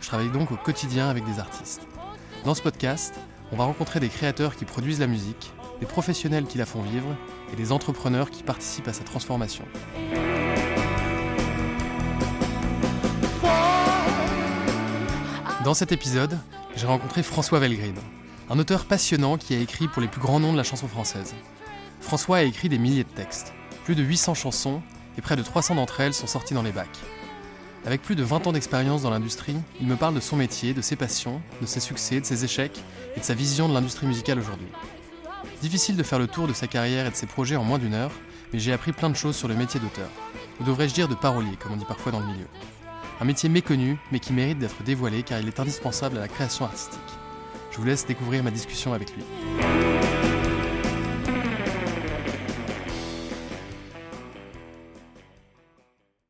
Je travaille donc au quotidien avec des artistes. Dans ce podcast, on va rencontrer des créateurs qui produisent la musique, des professionnels qui la font vivre et des entrepreneurs qui participent à sa transformation. Dans cet épisode, j'ai rencontré François Velgride, un auteur passionnant qui a écrit pour les plus grands noms de la chanson française. François a écrit des milliers de textes, plus de 800 chansons, et près de 300 d'entre elles sont sorties dans les bacs. Avec plus de 20 ans d'expérience dans l'industrie, il me parle de son métier, de ses passions, de ses succès, de ses échecs et de sa vision de l'industrie musicale aujourd'hui. Difficile de faire le tour de sa carrière et de ses projets en moins d'une heure, mais j'ai appris plein de choses sur le métier d'auteur. Ou devrais-je dire de parolier, comme on dit parfois dans le milieu. Un métier méconnu, mais qui mérite d'être dévoilé car il est indispensable à la création artistique. Je vous laisse découvrir ma discussion avec lui.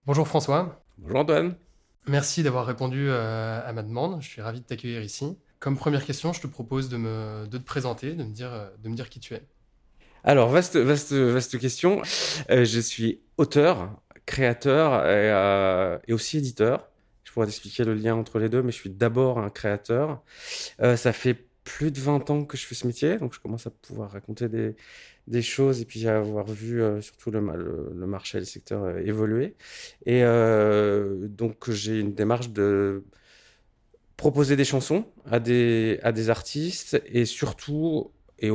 Bonjour François, Bonjour Antoine. merci d'avoir répondu euh, à ma demande, je suis ravi de t'accueillir ici. Comme première question, je te propose de, me, de te présenter, de me, dire, de me dire qui tu es. Alors, vaste, vaste, vaste question. Euh, je suis auteur, créateur et, euh, et aussi éditeur. Je pourrais t'expliquer le lien entre les deux, mais je suis d'abord un créateur. Euh, ça fait plus de 20 ans que je fais ce métier, donc je commence à pouvoir raconter des, des choses et puis avoir vu euh, surtout le, le, marché et le secteur euh, évoluer. Et euh, donc, j'ai une démarche de proposer des chansons à des, à des artistes et surtout, et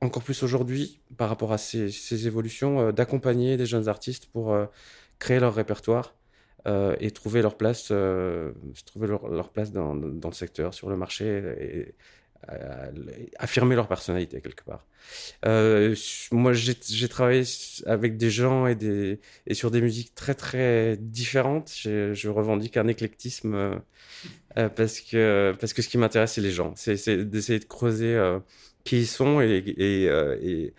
encore plus aujourd'hui, par rapport à ces, ces évolutions, d'accompagner des jeunes artistes pour créer leur répertoire et trouver leur place, trouver leur, leur place dans, dans le secteur, sur le marché, affirmer leur personnalité quelque part. Euh, moi, j'ai travaillé avec des gens et, des, et sur des musiques très très différentes. Je, revendique un éclectisme euh, euh, parce que parce que ce qui m'intéresse, c'est les gens. C'est d'essayer de creuser qui ils sont et,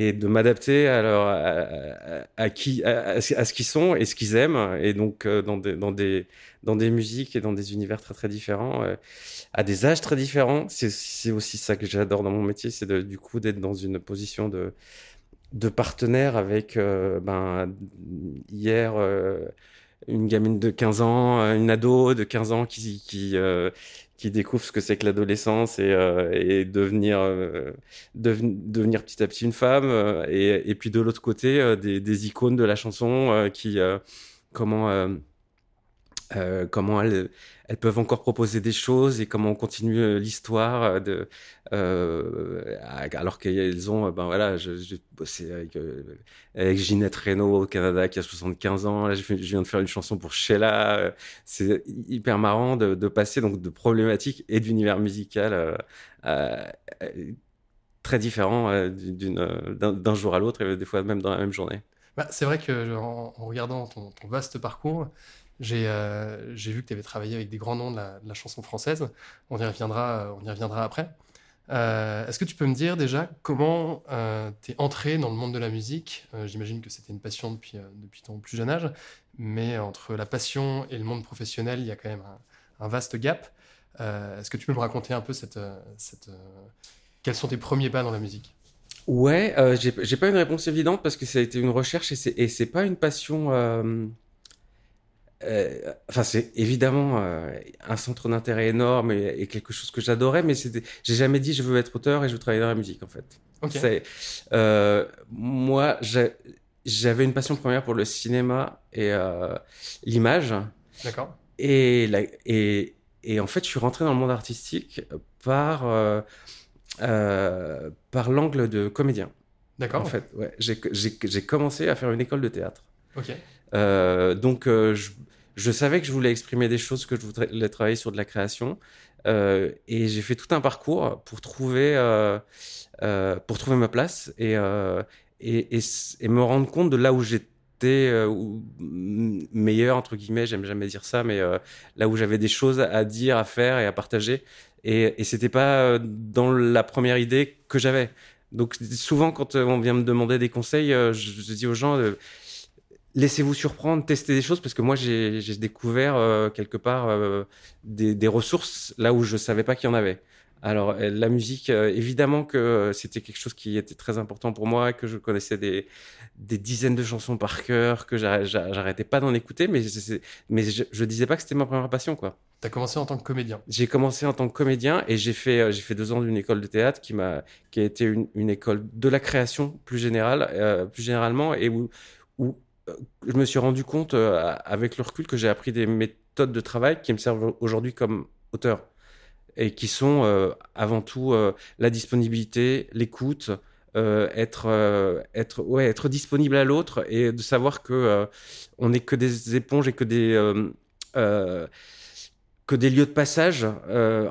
et de m'adapter à, à, qui, à, ce qu'ils sont et ce qu'ils aiment. Et donc, euh, dans, des, dans, des, dans des musiques et dans des univers très, très différents, euh, à des âges très différents. C'est aussi ça que j'adore dans mon métier, c'est du coup d'être dans une position de, de partenaire avec, euh, ben, hier, une gamine de 15 ans, une ado de 15 ans qui, qui, qui découvre ce que c'est que l'adolescence et, euh, et devenir, euh, deven- devenir petit à petit une femme. euh, et, et puis de l'autre côté, euh, des, des icônes de la chanson euh, qui, euh, comment, comment elles, elles peuvent encore proposer des choses et comment on continue euh, l'histoire euh, de euh, alors qu'elles ont ben voilà je- j'ai bossé avec euh, avec Ginette Renault au Canada qui a 75 ans. Là je, je viens de faire une chanson pour Sheila c'est hyper marrant de, passer donc de problématiques et d'univers musical très euh, d'un jour à l'autre et des fois même dans la même journée. Bah, c'est vrai que en, regardant ton vaste parcours, j'ai euh, j'ai vu que tu avais travaillé avec des grands noms de la, chanson française. On y reviendra, euh, on y reviendra après. Euh, Est-ce que tu peux me dire déjà comment euh, tu es entré dans le monde de la musique? J'imagine que c'était une passion depuis, depuis ton plus jeune âge, mais entre la passion et le monde professionnel, il y a quand même un, vaste gap. Est-ce que tu peux me raconter un peu cette, cette, quels sont tes premiers pas dans la musique? Ouais, j'ai pas une réponse évidente parce que ça a été une recherche et c'est pas une passion. Euh, enfin, c'est évidemment euh, un centre d'intérêt énorme et, et quelque chose que j'adorais, mais j'ai jamais dit je veux être auteur et je veux travailler dans la musique en fait. Euh, moi, j'avais une passion première pour le cinéma et l'image. D'accord Et, la- et, et en fait, je suis rentré dans le monde artistique par, par l'angle de comédien. D'accord. En fait, ouais. J'ai commencé à faire une école de théâtre. Ok. Euh, donc, euh, je, je savais que je voulais exprimer des choses, que je voulais travailler sur de la création. Euh, et j'ai fait tout un parcours pour trouver, euh, euh, pour trouver ma place et, euh, et, et, et me rendre compte de là où j'étais euh, meilleur, entre guillemets, j'aime jamais dire ça, mais euh, là où j'avais des choses à dire, à faire et à partager. Et, et c'était pas dans la première idée que j'avais. Donc souvent, quand on vient me demander des conseils, je, je dis aux gens, laissez-vous surprendre, testez des choses, parce que moi, j'ai découvert euh, quelque part euh, des, des ressources là où je savais pas qu'il y en avait. Alors, euh, la musique, euh, évidemment que c'était quelque chose qui était très important pour moi, que je connaissais des, des dizaines de chansons par cœur, que j'arr- j'arr- j'arrêtais pas d'en écouter, mais, mais je, je disais pas que c'était ma première passion, quoi. T'as commencé en tant que comédien. J'ai commencé en tant que comédien et j'ai fait, j'ai fait deux ans d'une école de théâtre qui m'a, qui a été une, une école de la création plus générale, euh, plus généralement, et où, je me suis rendu compte euh, avec le recul que j'ai appris des méthodes de travail qui me servent aujourd'hui comme auteur et qui sont euh, avant tout euh, la disponibilité, l'écoute, être, être, ouais, être disponible à l'autre et de savoir que on n'est que des éponges et que des que des lieux de passage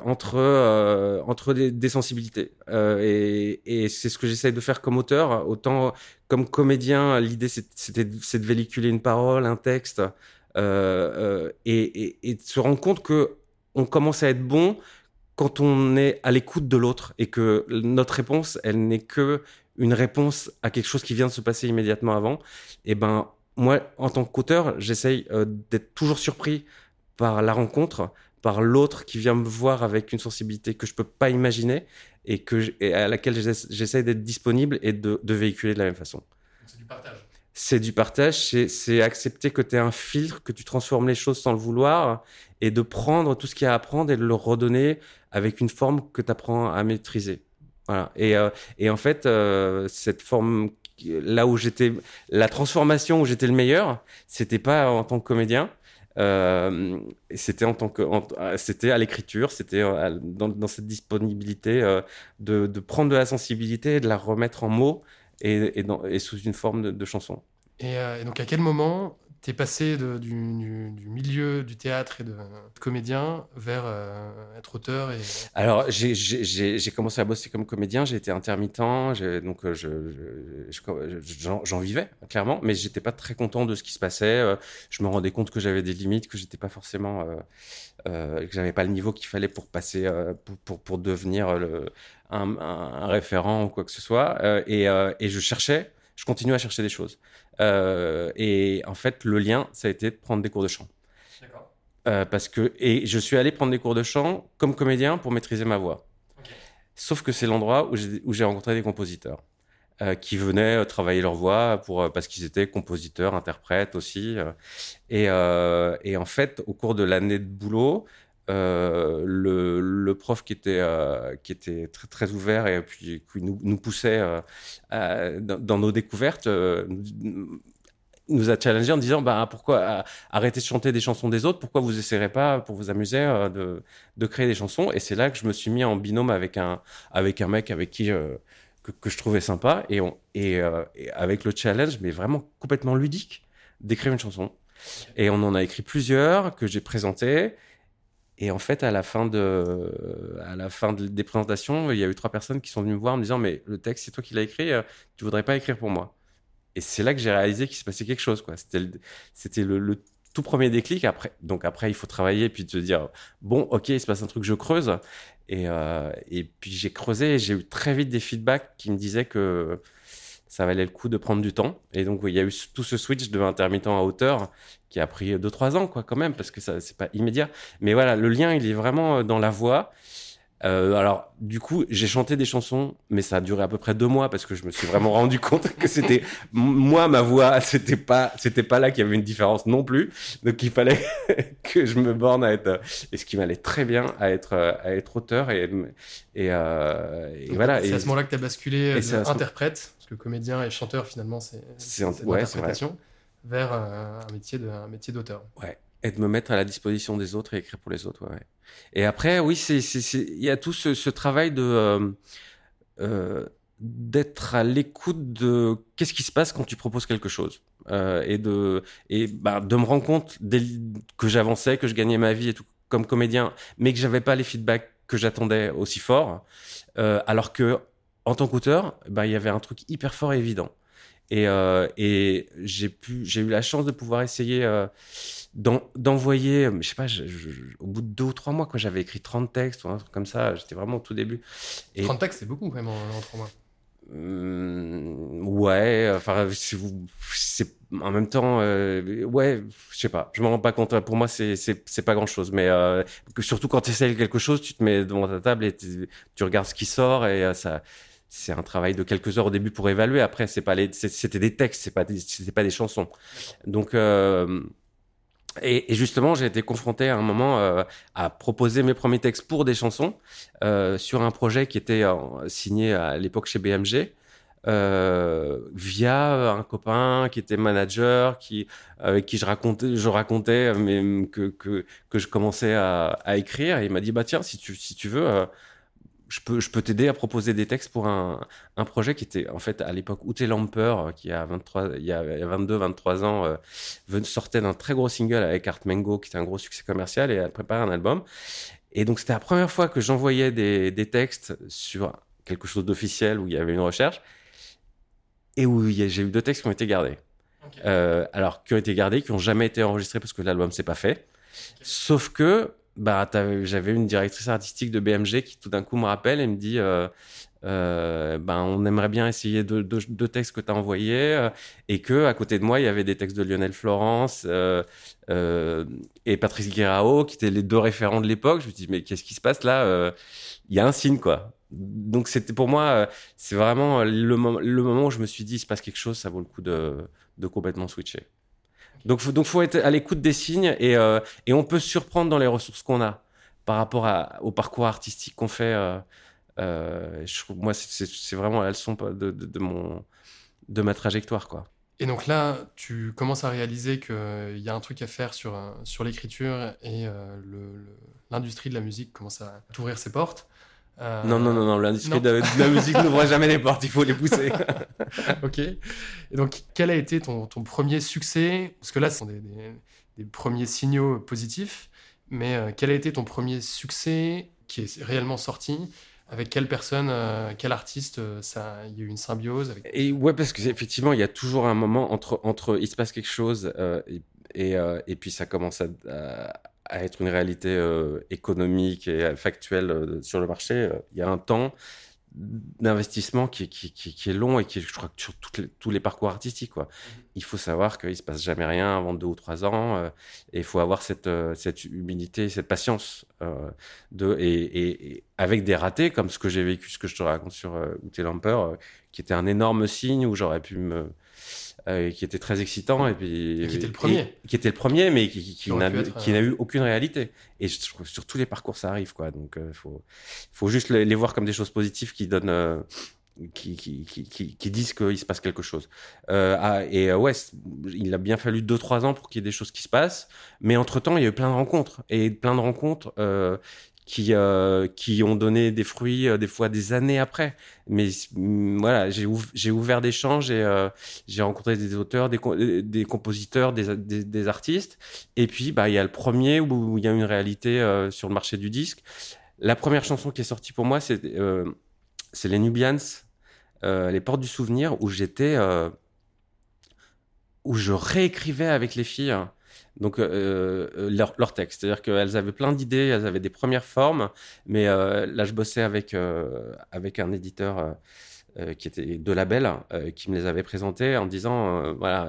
entre entre des, sensibilités. Et, et c'est ce que j'essaye de faire comme auteur autant comme comédien l'idée c'est- c'était de véhiculer une parole un texte euh, euh, et, de se rendre compte que on commence à être bon quand on est à l'écoute de l'autre et que notre réponse elle n'est que une réponse à quelque chose qui vient de se passer immédiatement avant. Et ben moi en tant qu'auteur j'essaye euh, d'être toujours surpris par la rencontre par l'autre qui vient me voir avec une sensibilité que je peux pas imaginer et que j- et à laquelle j'essa- j'essaie d'être disponible et de, de véhiculer de la même façon. C'est du partage. C'est du partage, c'est- accepter que tu es un filtre, que tu transformes les choses sans le vouloir et de prendre tout ce qu'il y a à apprendre et de le redonner avec une forme que tu apprends à maîtriser. Voilà. Et, euh, et en fait, euh, cette forme, là où j'étais, la transformation où j'étais le meilleur, c'était pas en tant que comédien, euh, c'était en tant que, euh, c'était à l'écriture, c'était euh, dans, cette disponibilité de, prendre de la sensibilité et de la remettre en mots et, sous une forme de, chanson. Et donc, à quel moment t'es passé du, milieu du théâtre et de, comédien vers euh, être auteur et... Alors, j'ai- commencé à bosser comme comédien, j'ai été intermittent, donc euh, je, je- je- je- j'en vivais clairement, mais j'étais pas très content de ce qui se passait. euh, Je me rendais compte que j'avais des limites, que j'étais pas forcément, que j'avais pas le niveau qu'il fallait pour passer, pour, pour, devenir un, référent ou quoi que ce soit. et je cherchais, je continuais à chercher des choses. Euh, et en fait, le lien, ça a été de prendre des cours de chant. D'accord. Euh, parce que et je suis allé prendre des cours de chant comme comédien pour maîtriser ma voix. Sauf que c'est l'endroit où j'ai rencontré des compositeurs euh, qui venaient travailler leur voix pour parce qu'ils étaient compositeurs, interprètes aussi. et et en fait, au cours de l'année de boulot, euh, le, prof qui était euh, qui était très très ouvert et puis qui nous, poussait euh, dans, nos découvertes. nous- a challengé en disant bah pourquoi arrêtez de chanter des chansons des autres pourquoi vous essayerez pas pour vous amuser de, de créer des chansons et c'est là que je me suis mis en binôme avec un avec un mec avec qui que, que je trouvais sympa et on et, et avec le challenge mais vraiment complètement ludique d'écrire une chanson et on en a écrit plusieurs que j'ai présentées et en fait à la fin de à la fin de- des présentations il y a eu trois personnes qui sont venues me voir me disant mais le texte c'est toi qui l'as écrit euh, tu voudrais pas écrire pour moi et c'est là que j'ai réalisé qu'il se passait quelque chose. C'était le, tout premier déclic. Donc après, il faut travailler puis te dire, bon, ok, il se passe un truc, je creuse. Et, euh, et puis j'ai creusé et j'ai eu très vite des feedbacks qui me disaient que ça valait le coup de prendre du temps. Et donc, il y a eu tout ce switch de intermittent à hauteur qui a pris 2-3 ans, quoi, quand même, parce que ça, c'est pas immédiat. Mais voilà, le lien, il est vraiment dans la voix. Euh, alors, du coup, j'ai chanté des chansons, mais ça a duré à peu près deux mois parce que je me suis vraiment rendu compte que c'était moi ma voix, c'était pas, c'était pas là qu'il y avait une différence non plus. Donc, il fallait que je me borne à être, et ce qui m'allait très bien, à être, euh, à être auteur et et, euh, et Donc, voilà. C'est à ce moment-là que t'as basculé et interprète, que comédien et chanteur, finalement, c'est ouais, l'interprétation, vers euh, un métier de- un métier d'auteur. Ouais. Et de me mettre à la disposition des autres et écrire pour les autres, ouais. ouais. Et après, oui, il y a tout ce, ce travail de euh, euh, d'être à l'écoute de qu'est-ce qui se passe quand tu proposes quelque chose euh, et de et bah, de me rendre compte dès que j'avançais, que je gagnais ma vie et tout comme comédien, mais que j'avais pas les feedbacks que j'attendais aussi fort, euh, alors que en tant qu'auteur, bah, il y avait un truc hyper fort et évident. Et, euh, et j'ai pu, j'ai eu la chance de pouvoir essayer euh, d'en- d'envoyer, je sais pas, je- je- au bout de deux ou trois mois, quoi, j'avais écrit 30 textes ou un truc comme ça. J'étais vraiment au tout début. Et 30 textes, c'est beaucoup quand même en, en 3 mois. Hum, ouais, enfin, si vous, c'est en même temps, euh, ouais, je sais pas, je me rends pas compte. Pour moi, c'est pas grand chose, mais euh, surtout quand tu essayes quelque chose, tu te mets devant ta table et tu regardes ce qui sort et ça. C'est un travail de quelques heures au début pour évaluer. Après, c'est pas les, c'était des textes, c'est pas c'était pas des chansons. Donc, euh, et, et justement, j'ai été confronté à un moment euh, à proposer mes premiers textes pour des chansons euh, sur un projet qui était euh, signé à l'époque chez BMG euh, via un copain qui était manager, qui avec qui je racontais, je racontais mais que que que je commençais à, à écrire. Et il m'a dit bah tiens si tu si tu veux. Je peux, je peux t'aider à proposer des textes pour un, un projet qui était en fait à l'époque Ute Lamper, euh, qui a 23, il y a 22, 23 ans, euh, sortait d'un très gros single avec Art Mango, qui était un gros succès commercial, et a préparé un album. Et donc c'était la première fois que j'envoyais des, des textes sur quelque chose d'officiel où il y avait une recherche, et où j'ai eu deux textes qui ont été gardés. Euh, alors, qui ont été gardés, qui ont jamais été enregistrés parce que l'album s'est pas fait. Sauf que, bah, j'avais une directrice artistique de BMG qui tout d'un coup me rappelle et me dit, euh, euh, ben, on aimerait bien essayer deux, textes que tu as envoyés euh, et que à côté de moi, il y avait des textes de Lionel Florence euh, euh, et Patrice Guérao qui étaient les deux référents de l'époque. Je me dis, mais qu'est-ce qui se passe là Euh, Il y a un signe, quoi. Donc, c'était pour moi, c'est vraiment le, le moment où je me suis dit, il se passe quelque chose, ça vaut le coup de, de complètement switcher. Donc, faut, donc, faut être à l'écoute des signes et, euh, et on peut surprendre dans les ressources qu'on a par rapport au parcours artistique qu'on fait. Euh, euh, moi, c'est- vraiment la leçon de, de, de mon, de ma trajectoire, quoi. Et donc là, tu commences à réaliser qu'il y a un truc à faire sur, sur l'écriture et l'industrie de la musique commence à t'ouvrir ses portes. Euh, Non, non, non, non, l'industrie de, de la musique n'ouvre jamais les portes, il faut les pousser. ok. Et donc, quel a été ton, ton premier succès? Parce que là, ce sont des, des- des premiers signaux positifs, mais euh, quel a été ton premier succès qui est réellement sorti? Avec quelle personne, euh, quel artiste ça, Il y a eu une symbiose avec... Et ouais, parce que effectivement, il y a toujours un moment entre, entre il se passe quelque chose et, et, et puis ça commence à, à, à être une réalité euh, économique et factuelle euh, sur le marché. Euh, Il y a un temps d'investissement qui, est- qui, qui, qui est long et qui est, je crois, sur les- tous les parcours artistiques. Quoi. Il faut savoir qu'il se passe jamais rien avant deux ou trois ans euh, et il faut avoir cette, cette humilité, cette patience euh, de, et, et, et avec des ratés comme ce que j'ai vécu, ce que je te raconte sur euh, Ute Lamper, qui était un énorme signe où j'aurais pu me euh, qui était très excitant et puis Et qui était le premier. et- qui était le premier mais qui, qui, qui aurait n'a euh, eu aucune réalité et je trouve sur tous les parcours ça arrive quoi donc il faut faut juste les, les voir comme des choses positives qui donnent euh, qui, qui, qui, qui, qui disent qu'il se passe quelque chose. Euh, ah, et euh, ouais, il a bien fallu 2-3 ans pour qu'il y ait des choses qui se passent, mais entre-temps, il y a eu plein de rencontres, et plein de rencontres euh, qui, euh, qui ont donné des fruits, euh, des fois des années après. Mais voilà, j'ai j'ai ouvert des champs, j'ai euh, j'ai rencontré des auteurs, des, des compositeurs, des, des, artistes, et puis bah, il y a le premier où il y a une réalité sur le marché du disque. La première chanson qui est sortie pour moi, c'est c'est les Nubians, les Portes du Souvenir, où j'étais, où je réécrivais avec les filles. hein. Donc euh, euh, leur, texte, c'est-à-dire qu'elles avaient plein d'idées, elles avaient des premières formes, mais euh, là je bossais avec euh, avec un éditeur qui était de label, qui me les avait présentés en disant voilà,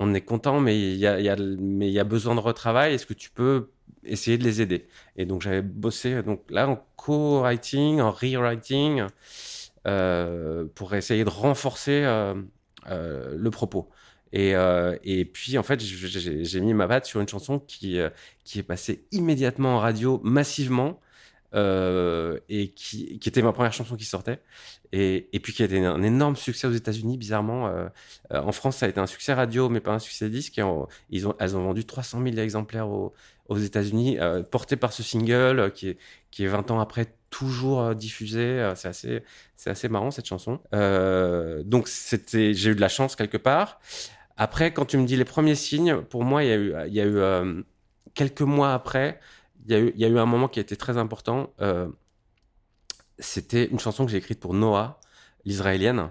on est content, mais il y a, y a y a besoin de retravail. Est-ce que tu peux essayer de les aider? Et donc j'avais bossé donc là en co-writing, en rewriting pour essayer de renforcer le propos. Et, euh, et puis, en fait, j'ai- mis ma patte sur une chanson qui, euh, qui est passée immédiatement en radio, massivement, euh, et qui, qui était ma première chanson qui sortait et, et puis qui a été un énorme succès aux États-Unis bizarrement en France ça a été un succès radio mais pas un succès disque ils ont elles ont vendu 300 000 exemplaires aux, aux États-Unis porté par ce single qui est qui est 20 ans après toujours diffusé c'est assez assez marrant cette chanson. Donc j'ai eu de la chance quelque part après quand tu me dis les premiers signes pour moi il y a eu euh, quelques mois après il y, a eu, un moment qui a été très important. Euh, C'était une chanson que j'ai écrite pour Noah, l'israélienne,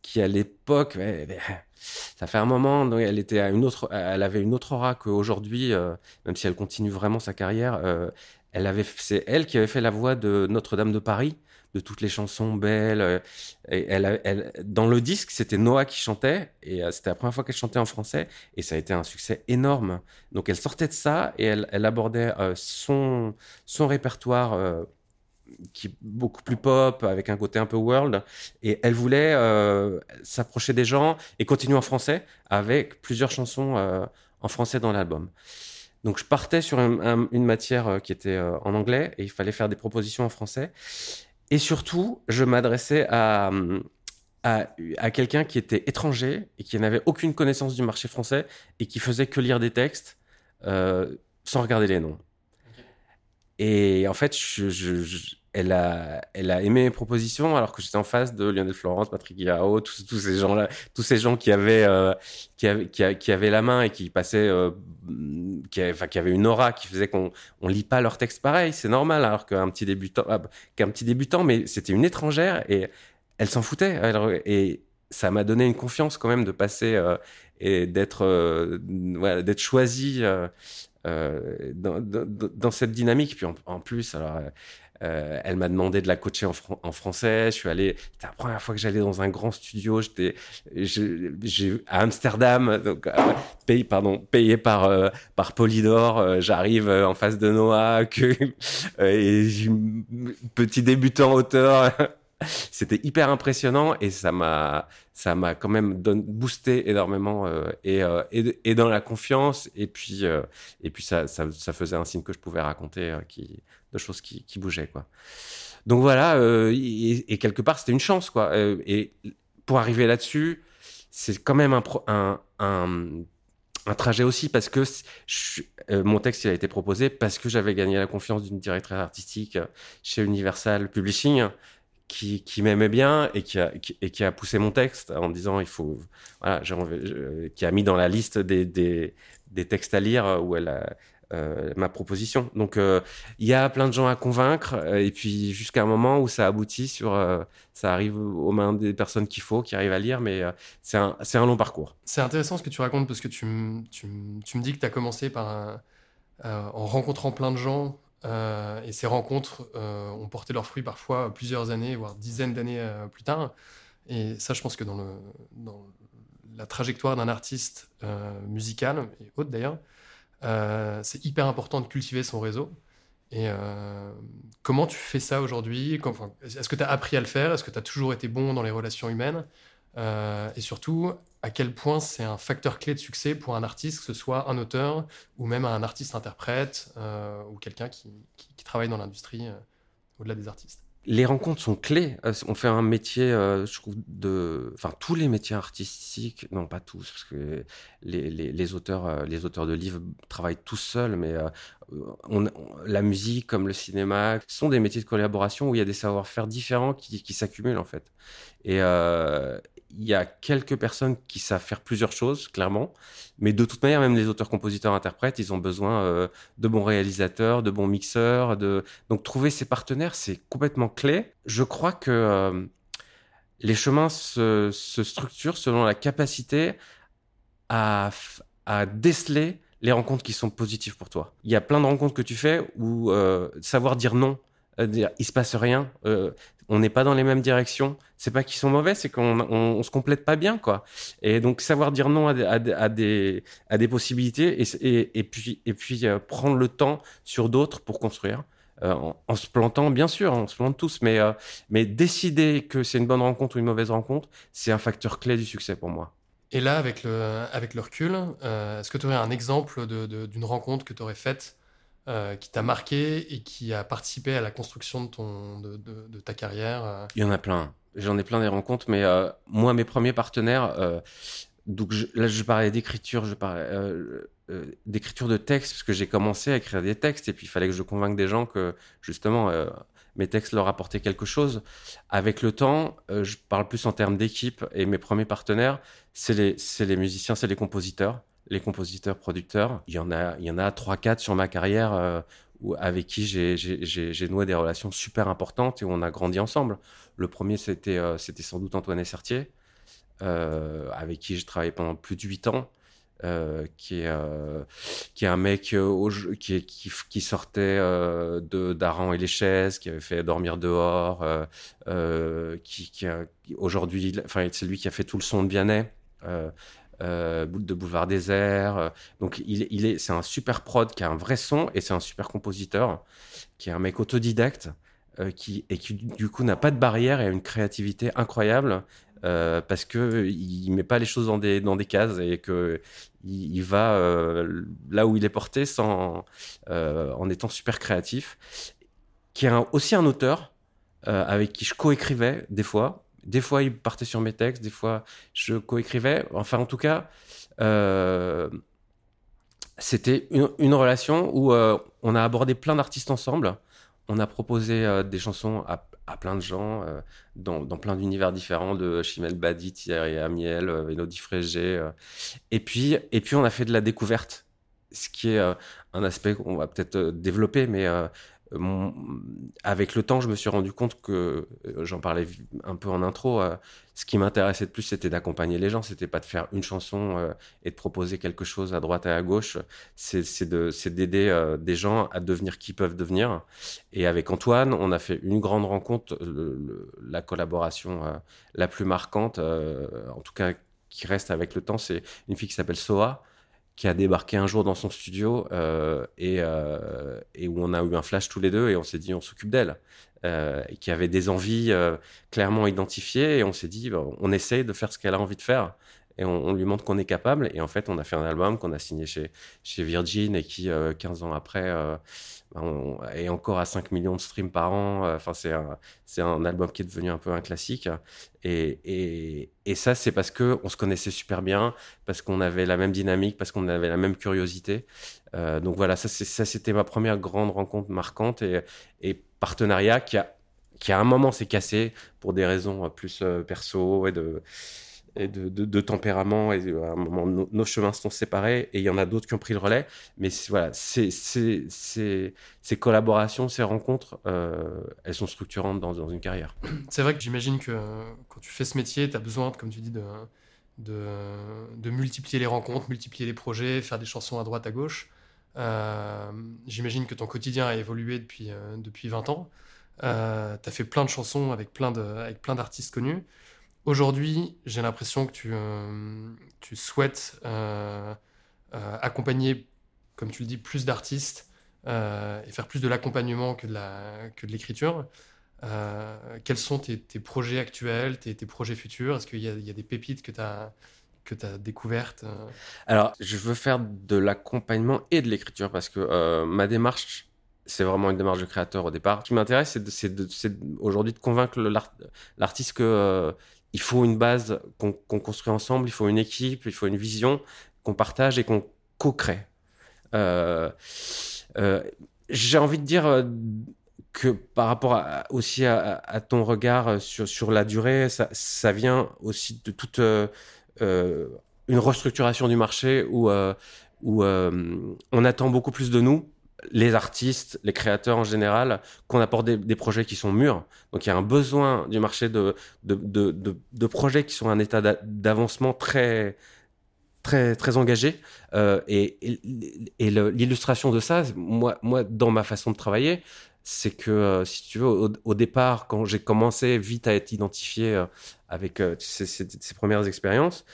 qui à l'époque, ça fait un moment, donc elle était une autre, elle avait une autre aura qu'aujourd'hui, euh, même si elle continue vraiment sa carrière. c'est elle qui avait fait la voix de Notre-Dame de Paris, de toutes les chansons belles. euh, elle, elle, dans le disque, c'était Noah qui chantait, et euh, c'était la première fois qu'elle chantait en français, et ça a été un succès énorme. Donc elle sortait de ça et elle, abordait euh, son, son répertoire qui est beaucoup plus pop, avec un côté un peu world. Et elle voulait s'approcher des gens et continuer en français avec plusieurs chansons en français dans l'album. Donc je partais sur un- un- une matière qui était en anglais et il fallait faire des propositions en français. Et surtout, je m'adressais à, à, à quelqu'un qui était étranger et qui n'avait aucune connaissance du marché français et qui faisait que lire des textes euh, sans regarder les noms. Et en fait, je, je- je- elle, a, elle a aimé mes propositions alors que j'étais en face de Lionel Florence, Patrick Guirao, tous, ces gens-là, tous ces gens qui avaient, euh, qui, avaient, qui, avaient la main et qui passaient, euh, qui, avaient, qui avaient une aura qui faisait qu'on on lit pas leurs textes pareil, c'est normal alors qu'un petit débutant, ah, qu'un petit débutant, mais c'était une étrangère et elle s'en foutait. Et ça m'a donné une confiance quand même de passer euh, et d'être voilà, d'être choisi dans cette dynamique. Puis en, en plus, alors. Euh, elle m'a demandé de la coacher en, fran- en français. Je suis allé. C'était la première fois que j'allais dans un grand studio. J'étais, à Amsterdam, euh, payé, par euh, par Polydor. Euh, J'arrive en face de Noah, que et petit débutant auteur. C'était hyper impressionnant et ça m'a ça m'a quand même boosté énormément et, et dans la confiance et puis et puis ça, ça ça faisait un signe que je pouvais raconter qui de choses qui qui bougeaient quoi. Donc voilà euh, et, quelque part c'était une chance quoi Euh, et pour arriver là-dessus c'est quand même un un, un trajet aussi parce que euh, mon texte il a été proposé parce que j'avais gagné la confiance d'une directrice artistique chez Universal Publishing qui, qui m'aimait bien et qui, a, et qui a poussé mon texte en disant il faut voilà je- qui a mis dans la liste des, des, des textes à lire où elle a euh, ma proposition donc euh, il y a plein de gens à convaincre euh, et puis jusqu'à un moment où ça aboutit sur ça arrive aux mains des personnes qu'il faut qui arrivent à lire mais c'est un un long parcours C'est intéressant ce que tu racontes parce que tu, tu, tu me dis que tu as commencé par un- en rencontrant plein de gens et ces rencontres ont porté leurs fruits parfois plusieurs années, voire dizaines d'années plus tard. Et ça, je pense que dans, le, dans la trajectoire d'un artiste musical et autre d'ailleurs, euh, c'est hyper important de cultiver son réseau. Et euh, comment tu fais ça aujourd'hui? Est-ce que tu as appris à le faire? Est-ce que tu as toujours été bon dans les relations humaines? Euh, Et surtout, à quel point c'est un facteur clé de succès pour un artiste, que ce soit un auteur ou même un artiste-interprète ou quelqu'un qui, travaille dans l'industrie au-delà des artistes? Les rencontres sont clés. Euh, On fait un métier, euh, je trouve, de, enfin tous les métiers artistiques, non pas tous, parce que les, les, auteurs, euh, les auteurs de livres travaillent tous seuls, mais la musique comme le cinéma sont des métiers de collaboration où il y a des savoir-faire différents qui, qui s'accumulent en fait. Et il y a quelques personnes qui savent faire plusieurs choses, clairement, mais de toute manière, même les auteurs, compositeurs, interprètes, ils ont besoin euh, de bons réalisateurs, de bons mixeurs, donc trouver ses partenaires, c'est complètement clé. Je crois que euh, les chemins se, structurent selon la capacité à, déceler les rencontres qui sont positives pour toi. Il y a plein de rencontres que tu fais où euh, savoir dire non, dire il se passe rien, on n'est pas dans les mêmes directions. C'est pas qu'ils sont mauvais, c'est qu'on on, on se complète pas bien quoi. Et donc savoir dire non à des, à des, à des, possibilités et, et, puis et puis euh, prendre le temps sur d'autres pour construire. Euh, en, se plantant, bien sûr, on se plante tous, mais, euh, mais décider que c'est une bonne rencontre ou une mauvaise rencontre, c'est un facteur clé du succès pour moi. Et là, avec le, avec le recul, est-ce que tu aurais un exemple de- de- d'une rencontre que tu aurais faite euh, qui t'a marqué et qui a participé à la construction de, ton, de, ta carrière euh Il y en a plein. J'en ai plein des rencontres, mais euh, moi, mes premiers partenaires, donc là, je parlais d'écriture, je parlais d'écriture de texte, parce que j'ai commencé à écrire des textes, et puis il fallait que je convainque des gens que, justement, mes textes leur apportaient quelque chose. Avec le temps, je parle plus en termes d'équipe, et mes premiers partenaires, c'est les, les musiciens, c'est les compositeurs, les compositeurs, producteurs. Il y en a, il y en a trois, quatre sur ma carrière. euh, avec qui j'ai- noué des relations super importantes et où on a grandi ensemble. Le premier, c'était euh, c'était sans doute Antoine Sertier, euh, avec qui j'ai travaillé pendant plus de huit ans, euh, qui, est, euh, qui est un mec qui, sortait de d'Aran et les chaises, qui avait fait Dormir dehors, qui, aujourd'hui, enfin, c'est lui qui a fait tout le son de Vianney. Euh, de Boulevard Désert. euh, donc, il, est, c'est un super prod qui a un vrai son et c'est un super compositeur qui est un mec autodidacte euh, qui, et qui, du coup, n'a pas de barrière et a une créativité incroyable euh, parce que il met pas les choses dans des, dans des cases et que il, va là où il est porté sans, en étant super créatif. Qui est aussi un auteur avec qui je coécrivais des fois. Des fois, il partait sur mes textes, des fois, je coécrivais. Enfin, en tout cas, euh, c'était une, relation où euh, on a abordé plein d'artistes ensemble. On a proposé euh, des chansons à, plein de gens dans, plein d'univers différents, de Chimel Badi, Thierry Amiel, Elodie Frégé. Et, puis, et puis, on a fait de la découverte, ce qui est un aspect qu'on va peut-être développer, mais mon- avec le temps, je me suis rendu compte que, euh, j'en parlais un peu en intro, euh, ce qui m'intéressait le plus, c'était d'accompagner les gens, c'était pas de faire une chanson euh, et de proposer quelque chose à droite et à gauche, c'est c'est de- d'aider euh, des gens à devenir qui peuvent devenir. Et avec Antoine, on a fait une grande rencontre, la collaboration euh, la plus marquante, euh, en tout cas qui reste avec le temps, c'est une fille qui s'appelle Soa, qui a débarqué un jour dans son studio euh, et, euh, et où on a eu un flash tous les deux et on s'est dit on s'occupe d'elle. Euh, qui avait des envies euh, clairement identifiées et on s'est dit on essaye de faire ce qu'elle a envie de faire et on, on lui montre qu'on est capable et en fait on a fait un album qu'on a signé chez, chez Virgin et qui euh, 15 ans après euh, on- est encore à 5 millions de streams par an Euh, enfin c'est un, album qui est devenu un peu un classique. Et, ça c'est parce que on se connaissait super bien parce qu'on avait la même dynamique parce qu'on avait la même curiosité. Euh, donc voilà ça c'était ma première grande rencontre marquante et, partenariat qui a qui à un moment s'est cassé pour des raisons euh, plus perso et de et de, tempérament et euh, à un moment nos, chemins sont séparés et il y en a d'autres qui ont pris le relais mais voilà ces collaborations ces rencontres euh, elles sont structurantes dans, une carrière C'est vrai que j'imagine que euh, quand tu fais ce métier, tu as besoin, comme tu dis, de, de, multiplier les rencontres, multiplier les projets, faire des chansons à droite, à gauche. Euh, j'imagine que ton quotidien a évolué depuis, euh, depuis 20 ans. tu as fait plein de chansons avec plein de- avec plein d'artistes connus. Aujourd'hui, j'ai l'impression que tu, euh, souhaites euh, euh, accompagner, comme tu le dis, plus d'artistes et faire plus de l'accompagnement que de l'écriture. Quels sont tes, projets actuels, tes, projets futurs? Est-ce qu'il y, a- des pépites que tu as, que Alors, je veux faire de l'accompagnement et de l'écriture parce que ma démarche, c'est vraiment une démarche de créateur au départ. Ce qui m'intéresse, c'est aujourd'hui de convaincre l'artiste que il faut une base qu'on construit ensemble, il faut une équipe, il faut une vision qu'on partage et qu'on co-crée. Euh, euh, J'ai envie de dire euh, que par rapport à- aussi à, ton regard sur, sur la durée, ça, ça vient aussi de toute une restructuration du marché où, où on attend beaucoup plus de nous, les artistes, les créateurs en général, qu'on apporte des, projets qui sont mûrs. Donc il y a un besoin du marché de, de, de, de, projets qui sont à un état d'a- d'avancement très très très engagé Euh, et, et, l'illustration de ça moi moi dans ma façon de travailler c'est que euh, si tu veux au, départ quand j'ai commencé vite à être identifié euh, avec ces premières expériences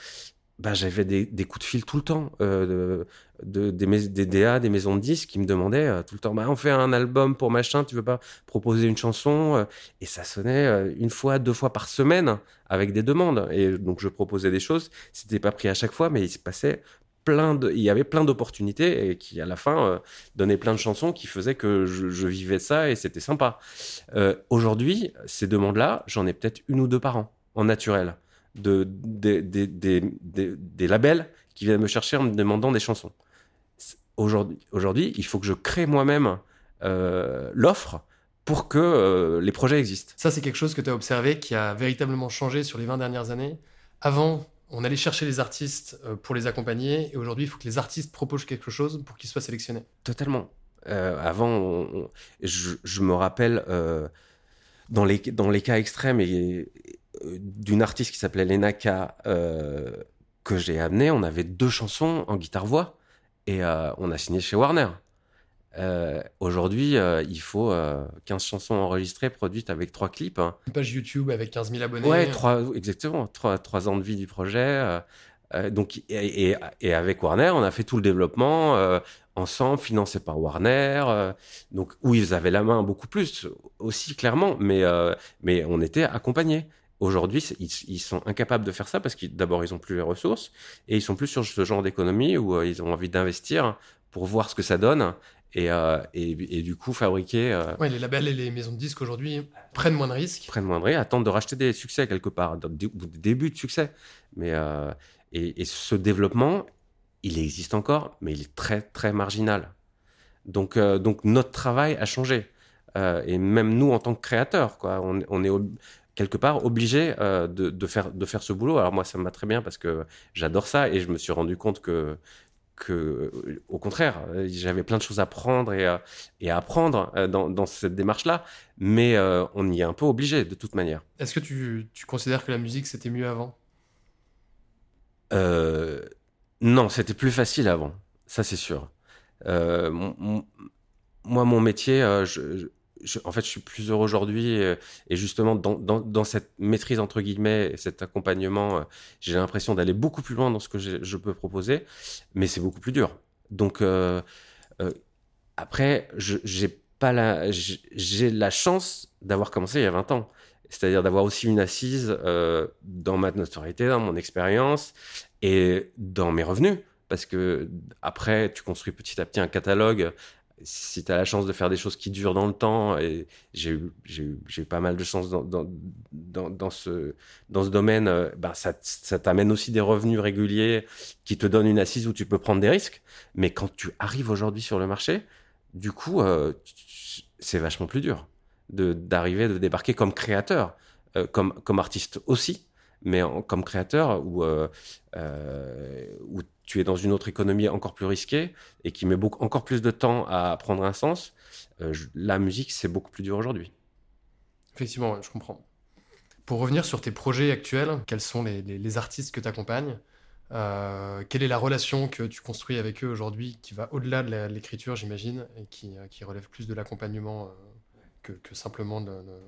bah, j'avais des, coups de fil tout le temps euh, de, de- des, des DA, des maisons de disques qui me demandaient euh, tout le temps bah, on fait un album pour machin, tu veux pas proposer une chanson Euh, Et ça sonnait une fois, deux fois par semaine avec des demandes. Et donc je proposais des choses. C'était pas pris à chaque fois, mais il se passait plein de, il y avait plein d'opportunités et qui à la fin donnaient plein de chansons qui faisaient que je, vivais ça et c'était sympa. Aujourd'hui, ces demandes-là, j'en ai peut-être une ou deux par an en naturel de des, des, des, des, labels qui viennent me chercher en me demandant des chansons. Aujourd'hui, aujourd'hui, il faut que je crée moi-même euh, l'offre pour que euh, les projets existent. Ça, c'est quelque chose que tu as observé qui a véritablement changé sur les 20 dernières années. Avant, on allait chercher les artistes euh, pour les accompagner, et aujourd'hui, il faut que les artistes proposent quelque chose pour qu'ils soient sélectionnés. Totalement. Euh, avant, on- on- je, je me rappelle dans, les, dans les cas extrêmes et, d'une artiste qui s'appelait Lena K, euh, que j'ai amenée, on avait deux chansons en guitare-voix et euh, on a signé chez Warner. Euh, Aujourd'hui, euh, il faut euh, 15 chansons enregistrées, produites avec trois clips. hein. Une page YouTube avec 15 000 abonnés. Ouais, trois, exactement. Trois, trois ans de vie du projet. euh, euh, donc, et, et, et avec Warner, on a fait tout le développement euh, ensemble, financé par Warner. euh, donc, où ils avaient la main beaucoup plus aussi, clairement. Mais, euh, mais on était accompagnés. Aujourd'hui, ils, ils sont incapables de faire ça parce que d'abord, ils ont plus les ressources et ils sont plus sur ce genre d'économie où euh, ils ont envie d'investir pour voir ce que ça donne et, euh, et, et du coup fabriquer. euh, Ouais, les labels et les maisons de disques aujourd'hui prennent moins de risques. prennent moins de risques, attendent de racheter des succès quelque part, des, débuts de succès. Mais, euh, et, et ce développement, il existe encore, mais il est très, très marginal. Donc, donc notre travail a changé. Euh, et même nous, en tant que créateurs, quoi, on, on est quelque part obligé euh, de, de, faire, de faire ce boulot. Alors moi, ça me va très bien parce que j'adore ça et je me suis rendu compte que, que au contraire, j'avais plein de choses à prendre et, à- et à apprendre euh, dans, dans cette démarche-là, mais euh, on y est un peu obligé de toute manière. Est-ce que tu, tu considères que la musique c'était mieux avant? Euh, non, c'était plus facile avant, ça c'est sûr. Moi, mon métier, je, je- en fait, je suis plus heureux aujourd'hui euh, et justement dans, cette maîtrise entre guillemets, et cet accompagnement, euh, j'ai l'impression d'aller beaucoup plus loin dans ce que je peux proposer, mais c'est beaucoup plus dur. Donc euh, après, j'ai pas la, j'ai la chance d'avoir commencé il y a 20 ans. C'est-à-dire d'avoir aussi une assise dans ma notoriété, dans mon expérience et dans mes revenus. Parce que après, tu construis petit à petit un catalogue. Si tu as la chance de faire des choses qui durent dans le temps, et j'ai eu, pas mal de chance dans, dans, dans, ce, dans ce domaine, euh, ben ça, t'amène aussi des revenus réguliers qui te donnent une assise où tu peux prendre des risques. Mais quand tu arrives aujourd'hui sur le marché, du coup, euh, c'est vachement plus dur d'arriver, de débarquer comme créateur, euh, comme, comme artiste aussi, mais comme créateur où, euh, où tu es dans une autre économie encore plus risquée et qui met beaucoup, encore plus de temps à prendre un sens. Euh, je- la musique, c'est beaucoup plus dur aujourd'hui. Effectivement, ouais, je comprends. Pour revenir sur tes projets actuels, quels sont les, les- les artistes que tu accompagnes Euh, Quelle est la relation que tu construis avec eux aujourd'hui qui va au-delà de l'écriture, j'imagine, et qui, euh, qui relève plus de l'accompagnement euh, que, que simplement de. de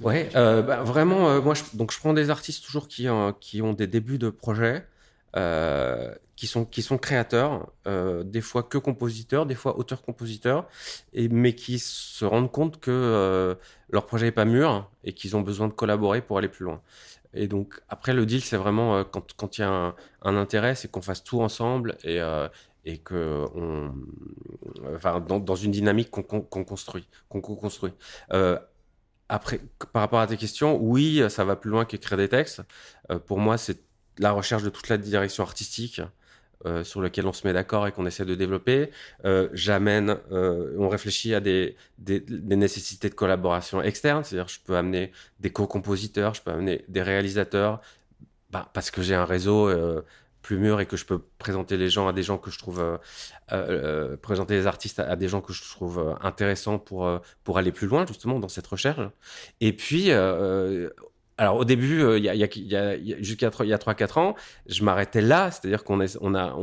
Ouais, euh, bah, vraiment, euh, moi, je, donc je prends des artistes toujours qui, euh, qui ont des débuts de projets, euh, qui sont qui sont créateurs, euh, des fois que compositeurs, des fois auteurs-compositeurs, et mais qui se rendent compte que euh, leur projet est pas mûr et qu'ils ont besoin de collaborer pour aller plus loin. Et donc après le deal, c'est vraiment quand quand il y a un, intérêt, c'est qu'on fasse tout ensemble et et que on, enfin dans, dans une dynamique qu'on qu'on construit, qu'on co-construit. Euh, après, par rapport à tes questions, oui, ça va plus loin qu'écrire des textes. Pour moi, c'est la recherche de toute la direction artistique euh, sur laquelle on se met d'accord et qu'on essaie de développer. Euh, J'amène, euh, on réfléchit à des, nécessités de collaboration externe, c'est-à-dire je peux amener des co-compositeurs, je peux amener des réalisateurs, bah, parce que j'ai un réseau plus mûr et que je peux présenter les gens à des gens que je trouve présenter les artistes à, à des gens que je trouve intéressants pour pour aller plus loin justement dans cette recherche. Et puis alors au début, il y a, jusqu'à il y a 3-4 ans, je m'arrêtais là, c'est-à-dire qu'on a,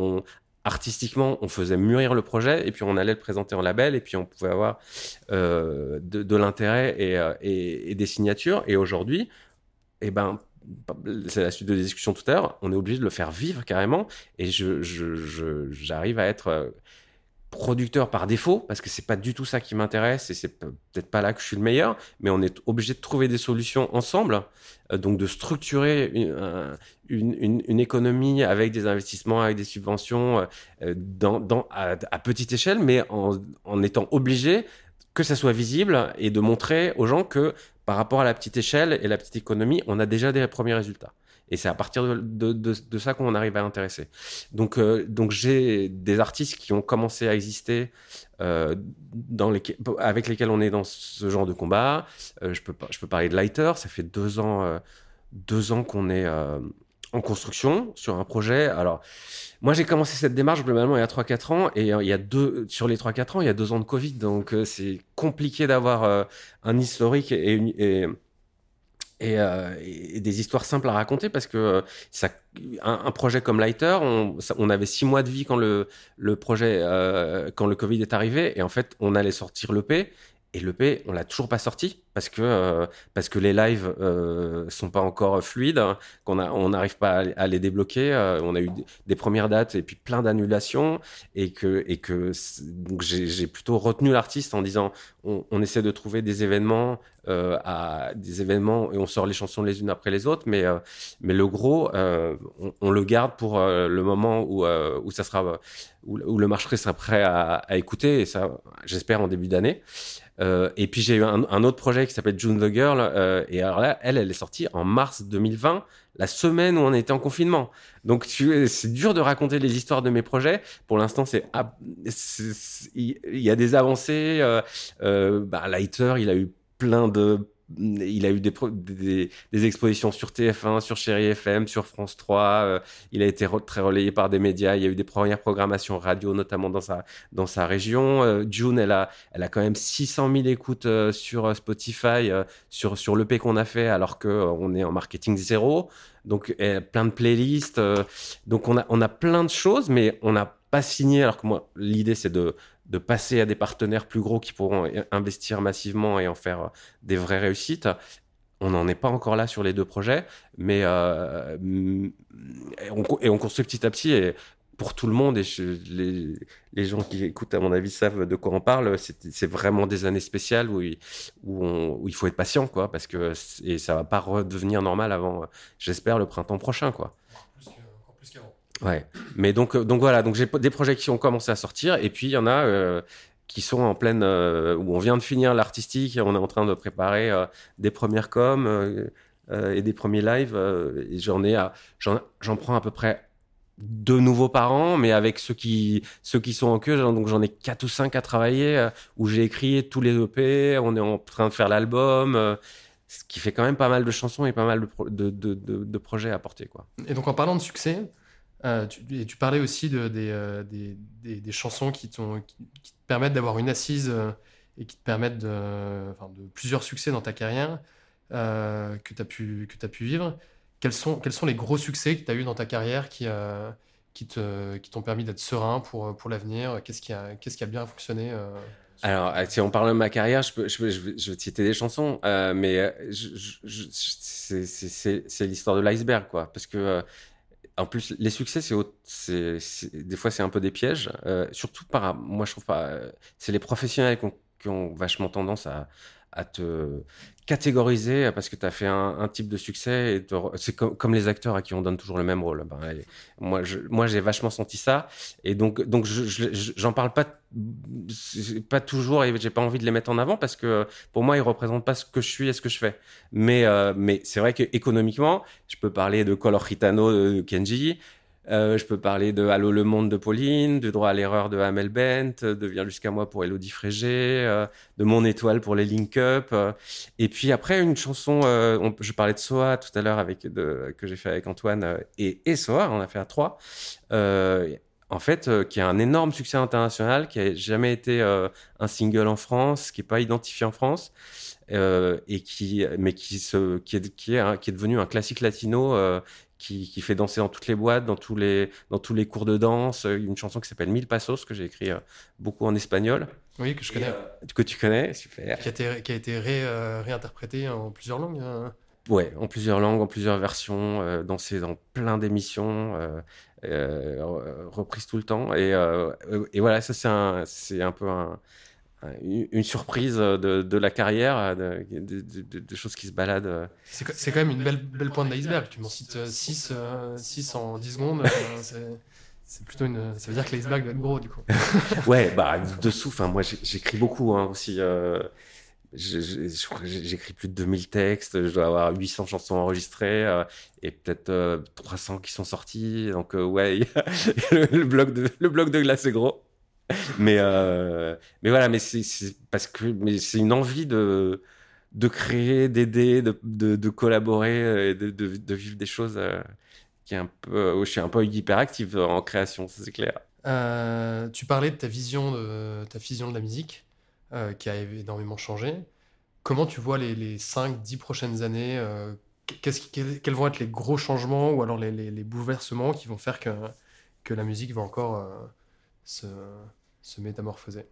artistiquement, on faisait mûrir le projet et puis on allait le présenter en label et puis on pouvait avoir euh, de, l'intérêt et, euh, et, des signatures. Et aujourd'hui, eh ben, c'est la suite de la discussion tout à l'heure, on est obligé de le faire vivre carrément et j'arrive à être euh, producteur par défaut, parce que c'est pas du tout ça qui m'intéresse et c'est pe- peut-être pas là que je suis le meilleur, mais on est obligé de trouver des solutions ensemble, euh, donc de structurer une, un- une, une- une économie avec des investissements, avec des subventions euh, à, à petite échelle, mais en, en étant obligé que ça soit visible et de montrer aux gens que par rapport à la petite échelle et la petite économie, on a déjà des premiers résultats. Et c'est à partir de, ça qu'on arrive à intéresser. Donc, euh, donc j'ai des artistes qui ont commencé à exister euh, avec lesquels on est dans ce genre de combat. Euh, je, peux, je peux parler de Lighter, ça fait deux ans, deux ans qu'on est en construction sur un projet. Alors, moi, j'ai commencé cette démarche globalement il y a 3-4 ans, et il y a deux, sur les 3-4 ans, il y a deux ans de Covid, donc c'est compliqué d'avoir un historique et, et, euh, et des histoires simples à raconter parce que euh, ça, un, projet comme Lighter, on, avait six mois de vie quand le, le projet, euh, quand le Covid est arrivé, et en fait, on allait sortir l'EP. Et l'EP, on l'a toujours pas sorti parce que euh, parce que les lives euh, sont pas encore fluides, hein, qu'on a on n'arrive pas à, les débloquer. euh, on a eu des, premières dates et puis plein d'annulations et que et que donc j'ai plutôt retenu l'artiste en disant on, on essaie de trouver des événements euh, à des événements et on sort les chansons les unes après les autres, mais euh, mais le gros euh, on, on le garde pour le moment où où ça sera où, où le marché sera prêt à, à écouter et ça j'espère en début d'année. Euh, et puis j'ai eu un, un autre projet qui s'appelle June the Girl. euh, et alors là, elle, elle est sortie en mars 2020, la semaine où on était en confinement. Donc c'est dur de raconter les histoires de mes projets. Pour l'instant, c'est il y a des avancées. Euh, euh, bah, Lighter, il a eu plein de il a eu des, expositions sur TF1, sur Chéri FM, sur France 3. euh, il a été très relayé par des médias. Il y a eu des premières programmations radio, notamment dans sa, dans sa région. Euh, June, elle a, elle a quand même 600 000 écoutes euh, sur Spotify, sur, sur l'EP qu'on a fait, alors que euh, on est en marketing zéro. Donc, plein de playlists. donc, on a, on a plein de choses, mais on n'a pas signé. Alors que moi, l'idée, c'est de, de passer à des partenaires plus gros qui pourront investir massivement et en faire euh, des vraies réussites. On n'en est pas encore là sur les deux projets, mais euh, on, construit petit à petit. Et pour tout le monde, et les, gens qui écoutent, à mon avis, savent de quoi on parle, c'est vraiment des années spéciales où il, faut être patient, quoi, parce que et ça va pas redevenir normal avant, j'espère, le printemps prochain, quoi. Ouais. Mais donc, euh, donc voilà, donc j'ai des projets qui ont commencé à sortir, et puis il y en a euh, qui sont en pleine, euh, où on vient de finir l'artistique, on est en train de préparer des premières coms et des premiers lives. et j'en ai, j'en, prends à peu près deux nouveaux par an, mais avec ceux qui, ceux qui sont en queue, donc j'en ai quatre ou cinq à travailler, où j'ai écrit tous les EP, on est en train de faire l'album. ce qui fait quand même pas mal de chansons et pas mal de, de, de, de projets à porter, quoi. Et donc en parlant de succès, euh, tu, et tu parlais aussi euh, des, des- des chansons qui, te permettent d'avoir une assise euh, et qui te permettent de, enfin, de plusieurs succès dans ta carrière que tu as, pu pu vivre. Quels sont, quels sont les gros succès que tu as eu dans ta carrière qui, euh, qui t'ont permis d'être serein pour, pour l'avenir? Qu'est-ce qui, a- qu'est-ce qui a bien fonctionné Alors, si on parle de ma carrière, je peux, je vais, citer des chansons, mais c'est- l'histoire de l'iceberg, quoi. Parce que, en plus, les succès, c'est des fois, c'est un peu des pièges. euh, surtout par, moi, je trouve pas, euh, c'est les professionnels qui ont vachement tendance à, à te catégoriser parce que tu as fait un, type de succès et c'est comme, les acteurs à qui on donne toujours le même rôle. Ben, et moi, j'ai vachement senti ça. Et donc, donc je, je- je- j'en parle pas, pas toujours et j'ai pas envie de les mettre en avant parce que pour moi, ils représentent pas ce que je suis et ce que je fais. Mais, euh, mais c'est vrai qu'économiquement, je peux parler de Color Gitano de Kenji. Euh, je peux parler de Allô le monde de Pauline, de Droit à l'erreur de Hamel Bent, de Viens jusqu'à moi pour Elodie Frégé, euh, de Mon étoile pour les Link Up. euh. et puis après, une chanson, on- je parlais de Soa tout à l'heure avec que j'ai fait avec Antoine et, et Soa, on a fait à trois. En fait, qui a un énorme succès international, qui a jamais été un single en France, qui est pas identifié en France, euh, et qui, mais qui se, qui est, qui est, un- qui est devenu un classique latino, euh, qui, qui fait danser dans toutes les boîtes, dans tous les, dans tous les cours de danse. euh, Une chanson qui s'appelle Mille Passos que j'ai écrit euh, beaucoup en espagnol, Oui, que je connais. Et, que tu connais, super. Qui a été, qui a été ré- euh, réinterprété en plusieurs langues. euh. ouais, en plusieurs langues, en plusieurs versions, euh, dansé dans plein d'émissions, euh, euh, re- reprise tout le temps. Et, et voilà, ça c'est un, un peu un- une surprise de, de la carrière, de, de- choses qui se baladent. euh. C'est quand même une belle, belle pointe d'iceberg. Tu m'en cites 6 en 10 secondes. euh, c'est- plutôt une. Ça veut dire que l'iceberg doit être gros, du coup. Ouais, bah dessous. Enfin, moi j'écris beaucoup hein, aussi. euh, J'écris plus de 2000 textes, je dois avoir 800 chansons enregistrées euh, et peut-être euh, 300 qui sont sorties. Donc euh, ouais, le, le bloc de le bloc de glace est gros. Mais euh, mais voilà, mais c'est parce que mais c'est une envie de de créer, d'aider, de, de, collaborer, euh, de, de, vivre des choses euh, qui est un peu je suis un peu hyperactif en création, c'est clair. Tu parlais de ta vision de, ta vision de la musique, qui a énormément changé. Comment tu vois les, les 5-10 prochaines années quels, vont être les gros changements ou alors les, bouleversements qui vont faire que, que la musique va encore se, se métamorphoser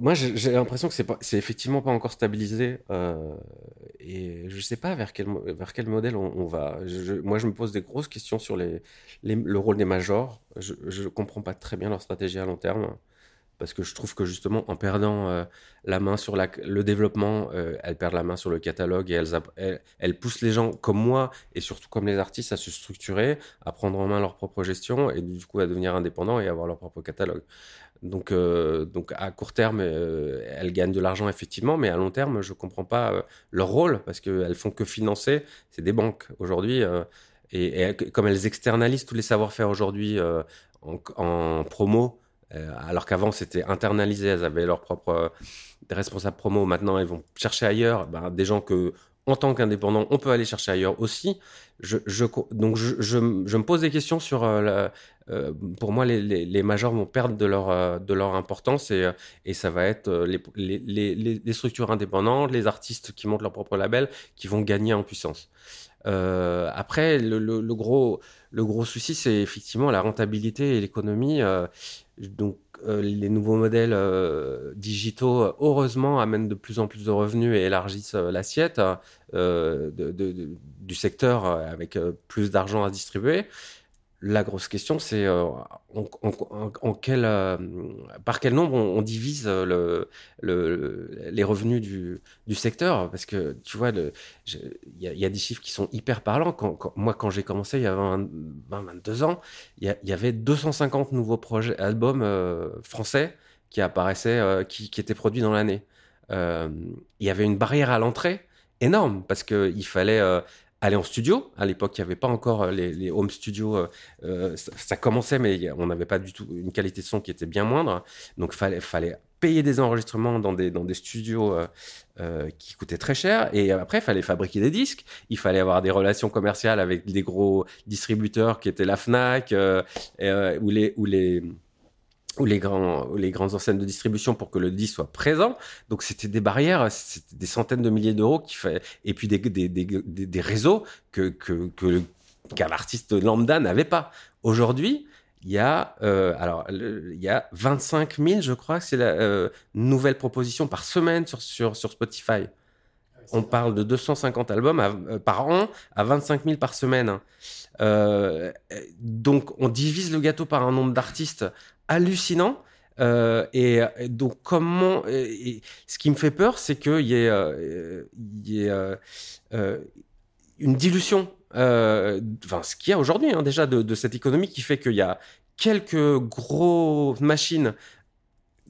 Moi, j'ai l'impression que c'est effectivement pas encore stabilisé, euh, et je sais pas vers quel, vers quel modèle on, va. Moi, je me pose des grosses questions sur les, le rôle des majors. Je, je comprends pas très bien leur stratégie à long terme, parce que je trouve que justement, en perdant euh, la main sur la, le développement, euh, elles perdent la main sur le catalogue et elles, elles, elles poussent les gens comme moi et surtout comme les artistes à se structurer, à prendre en main leur propre gestion et du coup à devenir indépendants et avoir leur propre catalogue. Donc, euh, donc à court terme, euh, elles gagnent de l'argent effectivement, mais à long terme, je comprends pas euh, leur rôle parce qu'elles font que financer. C'est des banques aujourd'hui. et, comme elles externalisent tous les savoir-faire aujourd'hui en, promo, alors qu'avant c'était internalisé, elles avaient leur propre euh, responsable promo. Maintenant, elles vont chercher ailleurs ben, des gens que, en tant qu'indépendant, on peut aller chercher ailleurs aussi. Donc, je, me pose des questions sur. la- euh, pour moi, les, les, majors vont perdre de leur, euh, de leur importance et, euh, ça va être les, structures indépendantes, les artistes qui montent leur propre label qui vont gagner en puissance. Après, le, gros, le gros souci, c'est effectivement la rentabilité et l'économie. donc, les nouveaux modèles digitaux, heureusement, amènent de plus en plus de revenus et élargissent l'assiette du secteur avec plus d'argent à distribuer. La grosse question, c'est euh, euh, par quel nombre on, divise euh, le, le- les revenus du, secteur? Parce que tu vois, il y, a- des chiffres qui sont hyper parlants. Moi, quand j'ai commencé il y a 20, 20, 22 ans, il y, avait 250 nouveaux projets, albums français qui apparaissaient, qui, étaient produits dans l'année. Il y avait une barrière à l'entrée énorme parce qu'il fallait aller en studio. À l'époque, il n'y avait pas encore euh, les, home studios. euh, euh, ça, ça commençait, mais on n'avait pas du tout une qualité de son qui était bien moindre. Donc, il fallait, fallait payer des enregistrements dans des, dans des studios qui coûtaient très cher. Et après, il fallait fabriquer des disques. Il fallait avoir des relations commerciales avec des gros distributeurs qui étaient la Fnac. Ou les ou les, grands, ou les grandes enseignes de distribution pour que le disque soit présent. Donc c'était des barrières, c'était des centaines de milliers d'euros qui fait, et puis des, des, des, des, des réseaux que, que, que qu'un artiste lambda n'avait pas. Aujourd'hui, il y a euh, alors le- il y a 25 000, je crois, que c'est la euh, nouvelle proposition par semaine sur sur sur Spotify. On parle de 250 albums à- euh, par an à 25 000 par semaine. Euh, donc on divise le gâteau par un nombre d'artistes hallucinant. Euh, et, donc comment ce qui me fait peur, c'est qu'il y ait, euh, euh, une dilution. Enfin, ce qu'il y a aujourd'hui hein, déjà de, cette économie qui fait qu'il y a quelques grosses machines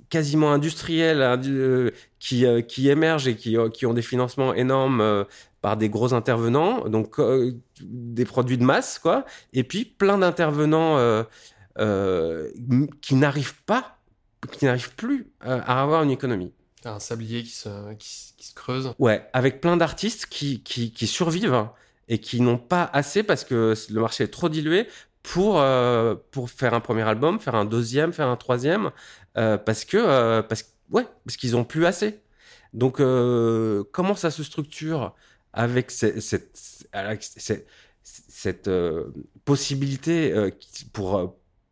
quasiment industrielles indu- qui, émergent et qui, qui ont des financements énormes par des gros intervenants, donc des produits de masse, quoi, et puis plein d'intervenants qui n'arrivent pas, qui n'arrivent plus euh, à avoir une économie. Un sablier qui se, qui, qui se creuse. Ouais, avec plein d'artistes qui, qui, qui survivent hein, et qui n'ont pas assez parce que le marché est trop dilué pour, euh, pour faire un premier album, faire un deuxième, faire un troisième, euh, parce que euh, parce, ouais, parce qu'ils ont plus assez. Donc, euh, comment ça se structure avec ce- cette, avec cette, cette euh, possibilité euh, pour euh,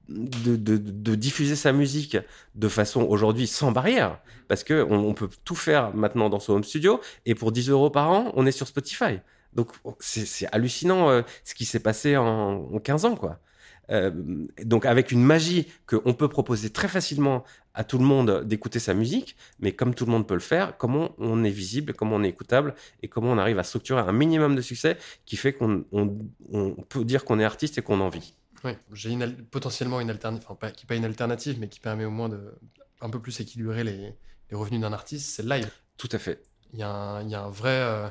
de, diffuser sa musique de façon aujourd'hui sans barrière parce que on, peut tout faire maintenant dans son home studio et pour 10 euros par an on est sur Spotify Donc c'est hallucinant euh, ce qui s'est passé en, en 15 ans, quoi. Euh, donc avec une magie qu'on peut proposer très facilement à tout le monde d'écouter sa musique, mais comme tout le monde peut le faire, comment on est visible, comment on est écoutable et comment on arrive à structurer un minimum de succès qui fait qu'on on- on peut dire qu'on est artiste et qu'on en vit. Oui, j'ai une potentiellement une alternative, enfin pas, qui n'est pas une alternative, mais qui permet au moins de un peu plus équilibrer les, les revenus d'un artiste, c'est le live. Tout à fait. Il y a un, il y a un vrai. euh,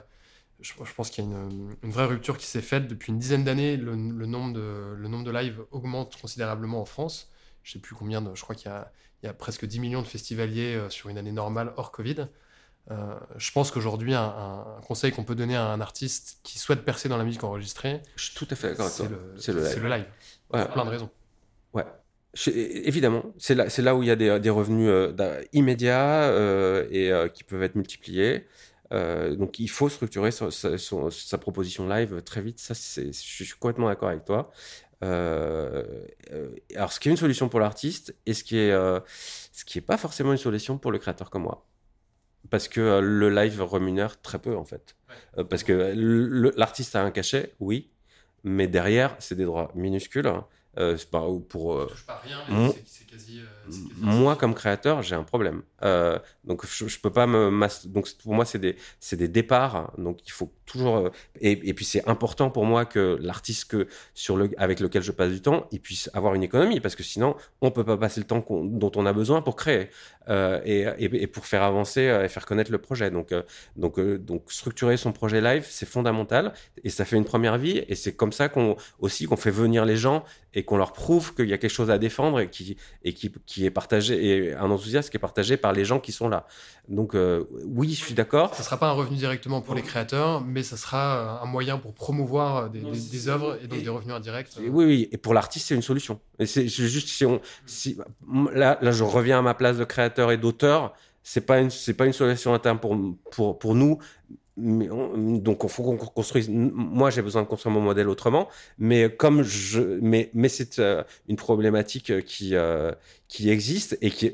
je, je pense qu'il y a une, une vraie rupture qui s'est faite depuis une dizaine d'années. Le, le nombre de, le nombre de lives augmente considérablement en France. Je sais plus combien de. Je crois qu'il y a, il y a presque 10 millions de festivaliers euh, sur une année normale hors Covid. Euh, je pense qu'aujourd'hui, un, un conseil qu'on peut donner à un artiste qui souhaite percer dans la musique enregistrée, Je suis tout à fait d'accord c'est le, le live. c'est le live. Ouais. Pour plein de raisons. Ouais. Je- évidemment, c'est là, là où il y a des, des revenus euh, immédiats euh, et euh, qui peuvent être multipliés. Donc il faut structurer sa, sa- son- sa proposition live très vite. Ça, je suis complètement d'accord avec toi. Alors, ce qui est une solution pour l'artiste et ce qui est, ce qui est pas forcément une solution pour le créateur comme moi. Parce que le live rémunère très peu en fait. Parce que l'artiste a un cachet, oui, mais derrière, c'est des droits minuscules. hein. Euh, c'est pas pour euh, touche pas rien, mais Mon- c'est quasi. euh, moi comme créateur j'ai un problème Euh, donc je, je peux pas me mas- donc pour moi c'est des des départs donc il faut toujours euh, et, et puis c'est important pour moi que l'artiste que sur le avec lequel je passe du temps il puisse avoir une économie parce que sinon on peut pas passer le temps dont on a besoin pour créer euh, et, et, et pour faire avancer et faire connaître le projet donc euh, donc donc structurer son projet live c'est fondamental et ça fait une première vie et c'est comme ça qu'on aussi qu'on fait venir les gens et qu'on leur prouve qu'il y a quelque chose à défendre et qui et qui, qui est partagé et un enthousiasme qui est partagé par les gens qui sont là. Donc euh, oui, je suis d'accord. Ça sera pas un revenu directement pour les créateurs, mais ça sera euh, un moyen pour promouvoir euh, des, des- des œuvres et donc des revenus indirects. Et Oui, oui. Et pour l'artiste, c'est une solution. Et c'est c'est juste si on, si là, là, je reviens à ma place de créateur et d'auteur. C'est pas une, c'est pas une solution à terme pour pour pour nous. Donc, il faut qu'on construise. Moi, j'ai besoin de construire mon modèle autrement. Mais comme je, mais mais c'est euh, une problématique qui euh, qui existe et qui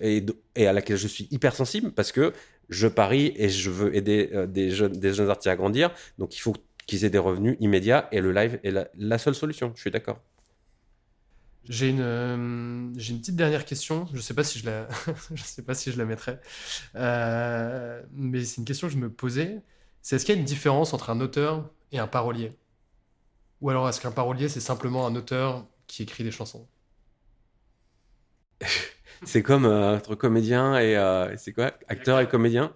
et, à laquelle je suis hypersensible parce que je parie et je veux aider euh, des jeunes des jeunes artistes à grandir. Donc, il faut qu'ils aient des revenus immédiats et le live est la, seule solution. Je suis d'accord. J'ai une, euh, j'ai une petite dernière question. Je sais pas si je la, je sais pas si je la mettrai, Euh, mais c'est une question que je me posais. C'est est-ce qu'il y a une différence entre un auteur et un parolier, ou alors est-ce qu'un parolier c'est simplement un auteur qui écrit des chansons? C'est comme euh, entre comédien et euh, c'est quoi? Acteur et comédien?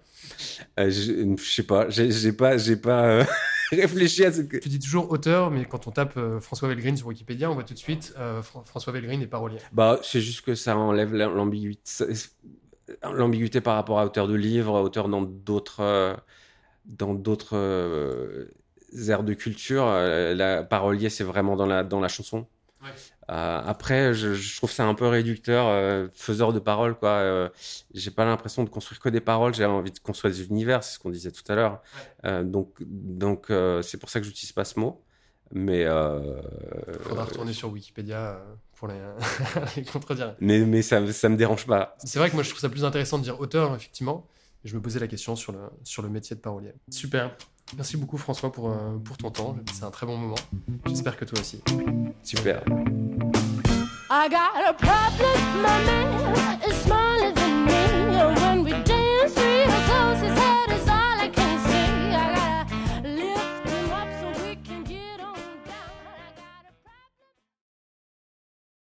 Euh, je, je sais pas, j'ai pas, j'ai pas réfléchi à ce que. Tu dis toujours auteur, mais quand on tape François Velgreen sur Wikipédia, on voit tout de suite Fran- François Velgreen est parolier. Bah, c'est juste que ça enlève la- l'ambiguïté, par rapport à auteur de livre, auteur dans d'autres, dans d'autres euh, aires de culture. Euh, la parolier, c'est vraiment dans la dans la chanson. Ouais. Euh, après, je, je trouve ça un peu réducteur, euh, faiseur de paroles, quoi. Euh, j'ai pas l'impression de construire que des paroles, j'ai envie de construire des univers, c'est ce qu'on disait tout à l'heure. Donc, donc c'est pour ça que j'utilise pas ce mot. Mais, euh, Faudra retourner sur Wikipédia pour les, les contredire. mais, mais ça, ça me dérange pas. C'est vrai que moi je trouve ça plus intéressant de dire auteur, effectivement. Je me posais la question sur le, sur le métier de parolier. Super. Merci beaucoup François pour, euh, pour ton temps. C'est un très bon moment. J'espère que toi aussi. Super. I got a problem, my man. It's smaller